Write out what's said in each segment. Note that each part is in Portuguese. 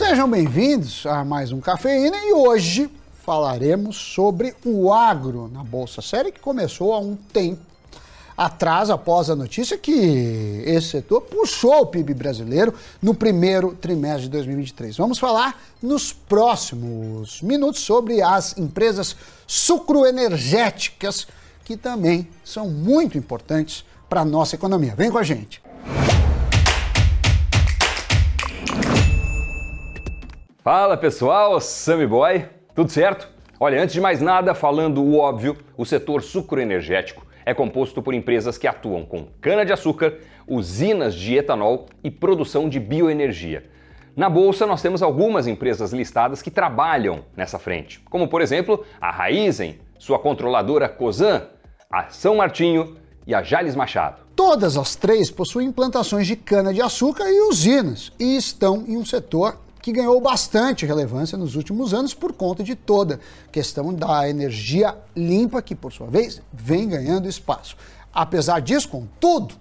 Sejam bem-vindos a mais um Cafeína e hoje falaremos sobre o agro na Bolsa Série que começou há um tempo atrás após a notícia que esse setor puxou o PIB brasileiro no primeiro trimestre de 2023. Vamos falar nos próximos minutos sobre as empresas sucroenergéticas que também são muito importantes para a nossa economia. Vem com a gente. Fala pessoal, Sammy Boy, tudo certo? Olha, antes de mais nada, falando o óbvio, o setor sucroenergético é composto por empresas que atuam com cana-de-açúcar, usinas de etanol e produção de bioenergia. Na bolsa, nós temos algumas empresas listadas que trabalham nessa frente, como por exemplo a Raizen, sua controladora Cosan, a São Martinho e a Jales Machado. Todas as três possuem plantações de cana-de-açúcar e usinas e estão em um setor que ganhou bastante relevância nos últimos anos por conta de toda a questão da energia limpa, que por sua vez vem ganhando espaço. Apesar disso, contudo,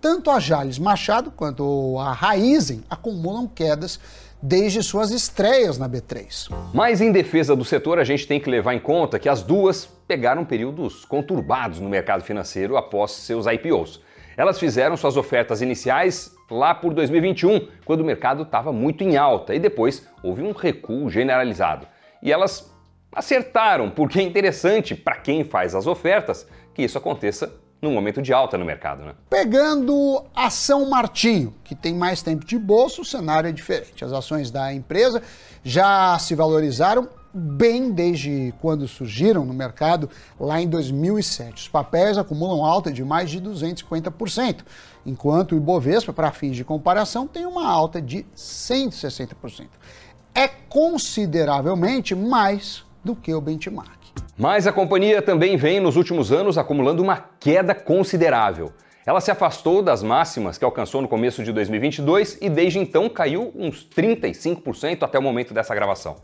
tanto a Jales Machado quanto a Raizen acumulam quedas desde suas estreias na B3. Mas em defesa do setor, a gente tem que levar em conta que as duas pegaram períodos conturbados no mercado financeiro após seus IPOs. Elas fizeram suas ofertas iniciais lá por 2021, quando o mercado estava muito em alta, e depois houve um recuo generalizado. E elas acertaram, porque é interessante para quem faz as ofertas que isso aconteça num momento de alta no mercado. Né? Pegando a São Martinho, que tem mais tempo de bolsa, o cenário é diferente. As ações da empresa já se valorizaram bem desde quando surgiram no mercado lá em 2007. Os papéis acumulam alta de mais de 250%, enquanto o Ibovespa, para fins de comparação, tem uma alta de 160%. É consideravelmente mais do que o benchmark. Mas a companhia também vem nos últimos anos acumulando uma queda considerável. Ela se afastou das máximas que alcançou no começo de 2022 e desde então caiu uns 35% até o momento dessa gravação.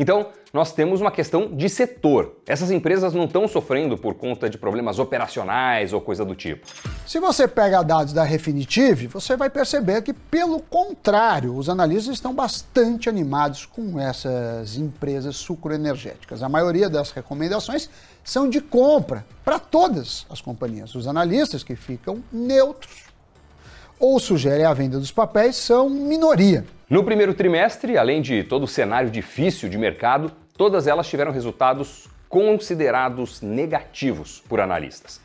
Então, nós temos uma questão de setor. Essas empresas não estão sofrendo por conta de problemas operacionais ou coisa do tipo. Se você pega dados da Refinitiv, você vai perceber que, pelo contrário, os analistas estão bastante animados com essas empresas sucroenergéticas. A maioria das recomendações são de compra para todas as companhias. Os analistas que ficam neutros ou sugerem a venda dos papéis são minoria. No primeiro trimestre, além de todo o cenário difícil de mercado, todas elas tiveram resultados considerados negativos por analistas.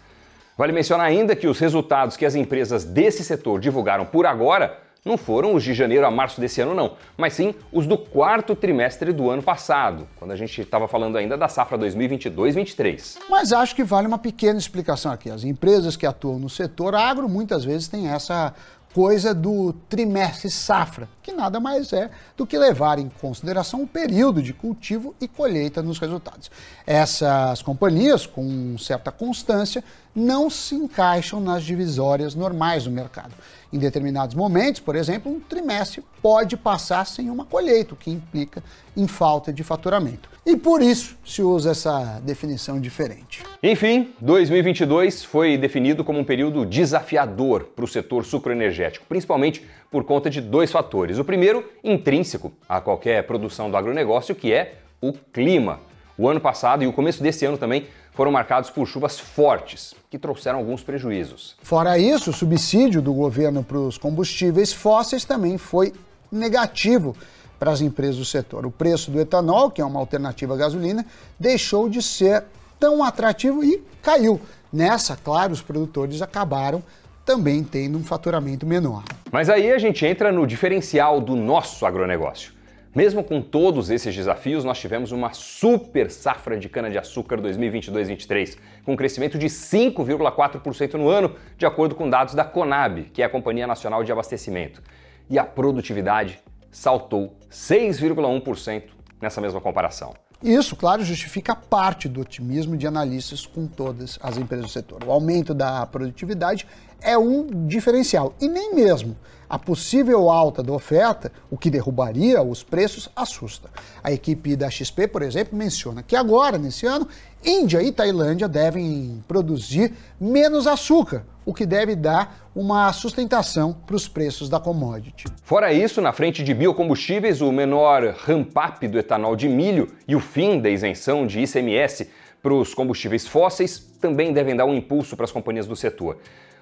Vale mencionar ainda que os resultados que as empresas desse setor divulgaram por agora não foram os de janeiro a março desse ano, não, mas sim os do quarto trimestre do ano passado, quando a gente estava falando ainda da safra 2022-23. Mas acho que vale uma pequena explicação aqui. As empresas que atuam no setor agro muitas vezes têm essa coisa do trimestre safra, que nada mais é do que levar em consideração o período de cultivo e colheita nos resultados. Essas companhias, com certa constância, não se encaixam nas divisórias normais do mercado. Em determinados momentos, por exemplo, um trimestre pode passar sem uma colheita, o que implica em falta de faturamento. E por isso se usa essa definição diferente. Enfim, 2022 foi definido como um período desafiador para o setor sucroenergético, principalmente por conta de dois fatores. O primeiro, intrínseco a qualquer produção do agronegócio, que é o clima. O ano passado e o começo desse ano também foram marcados por chuvas fortes, que trouxeram alguns prejuízos. Fora isso, o subsídio do governo para os combustíveis fósseis também foi negativo para as empresas do setor. O preço do etanol, que é uma alternativa à gasolina, deixou de ser tão atrativo e caiu. Nessa, claro, os produtores acabaram também tendo um faturamento menor. Mas aí a gente entra no diferencial do nosso agronegócio. Mesmo com todos esses desafios, nós tivemos uma super safra de cana-de-açúcar 2022-23, com um crescimento de 5,4% no ano, de acordo com dados da Conab, que é a Companhia Nacional de Abastecimento. E a produtividade saltou 6,1% nessa mesma comparação. Isso, claro, justifica parte do otimismo de analistas com todas as empresas do setor. O aumento da produtividade é um diferencial. E nem mesmo a possível alta da oferta, o que derrubaria os preços, assusta. A equipe da XP, por exemplo, menciona que agora, nesse ano, Índia e Tailândia devem produzir menos açúcar, o que deve dar uma sustentação para os preços da commodity. Fora isso, na frente de biocombustíveis, o menor ramp-up do etanol de milho e o fim da isenção de ICMS para os combustíveis fósseis também devem dar um impulso para as companhias do setor.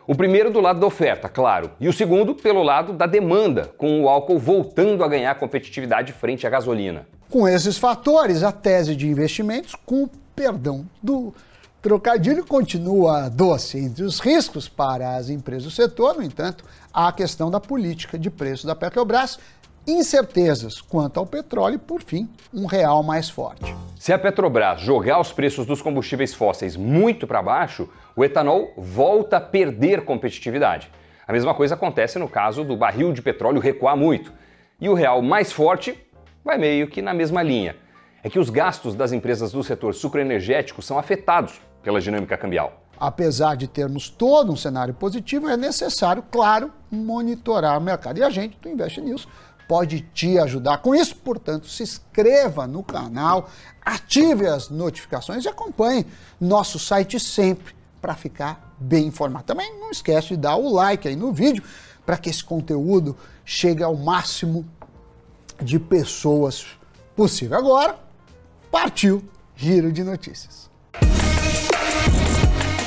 O primeiro do lado da oferta, claro, e o segundo pelo lado da demanda, com o álcool voltando a ganhar competitividade frente à gasolina. Com esses fatores, a tese de investimentos, com perdão do trocadilho, continua doce. Entre os riscos para as empresas do setor, no entanto, há a questão da política de preço da Petrobras incertezas quanto ao petróleo e, por fim, um real mais forte. Se a Petrobras jogar os preços dos combustíveis fósseis muito para baixo, o etanol volta a perder competitividade. A mesma coisa acontece no caso do barril de petróleo recuar muito. E o real mais forte vai meio que na mesma linha. É que os gastos das empresas do setor sucroenergético são afetados pela dinâmica cambial. Apesar de termos todo um cenário positivo, é necessário, claro, monitorar o mercado. E a gente do Invest News pode te ajudar com isso. Portanto, se inscreva no canal, ative as notificações e acompanhe nosso site sempre para ficar bem informado. Também não esquece de dar o like aí no vídeo para que esse conteúdo chegue ao máximo de pessoas possível. Agora, partiu Giro de Notícias.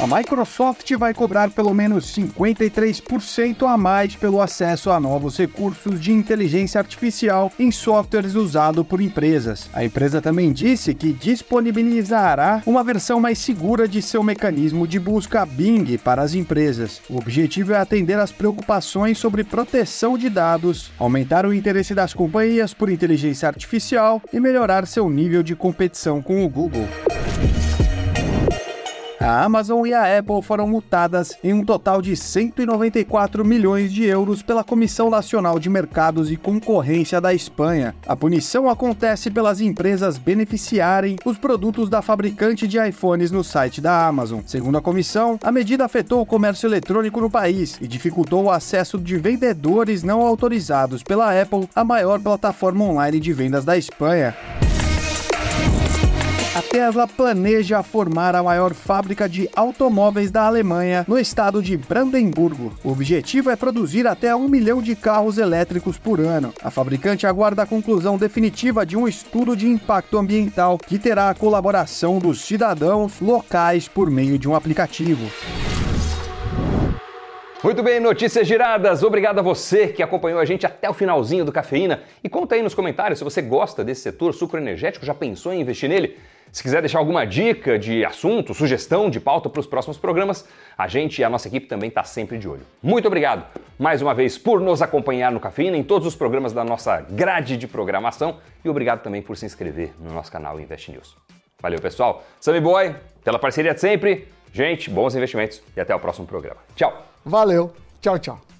A Microsoft vai cobrar pelo menos 53% a mais pelo acesso a novos recursos de inteligência artificial em softwares usados por empresas. A empresa também disse que disponibilizará uma versão mais segura de seu mecanismo de busca Bing para as empresas. O objetivo é atender às preocupações sobre proteção de dados, aumentar o interesse das companhias por inteligência artificial e melhorar seu nível de competição com o Google. A Amazon e a Apple foram multadas em um total de 194 milhões de euros pela Comissão Nacional de Mercados e Concorrência da Espanha. A punição acontece pelas empresas beneficiarem os produtos da fabricante de iPhones no site da Amazon. Segundo a comissão, a medida afetou o comércio eletrônico no país e dificultou o acesso de vendedores não autorizados pela Apple à maior plataforma online de vendas da Espanha. A Tesla planeja formar a maior fábrica de automóveis da Alemanha no estado de Brandemburgo. O objetivo é produzir até um milhão de carros elétricos por ano. A fabricante aguarda a conclusão definitiva de um estudo de impacto ambiental que terá a colaboração dos cidadãos locais por meio de um aplicativo. Muito bem, notícias giradas. Obrigado a você que acompanhou a gente até o finalzinho do Cafeína. E conta aí nos comentários se você gosta desse setor sucroenergético, já pensou em investir nele? Se quiser deixar alguma dica de assunto, sugestão de pauta para os próximos programas, a gente e a nossa equipe também está sempre de olho. Muito obrigado mais uma vez por nos acompanhar no Cafeína em todos os programas da nossa grade de programação e obrigado também por se inscrever no nosso canal Invest News. Valeu, pessoal. Sammy Boy, pela parceria de sempre. Gente, bons investimentos e até o próximo programa. Tchau. Valeu. Tchau, tchau.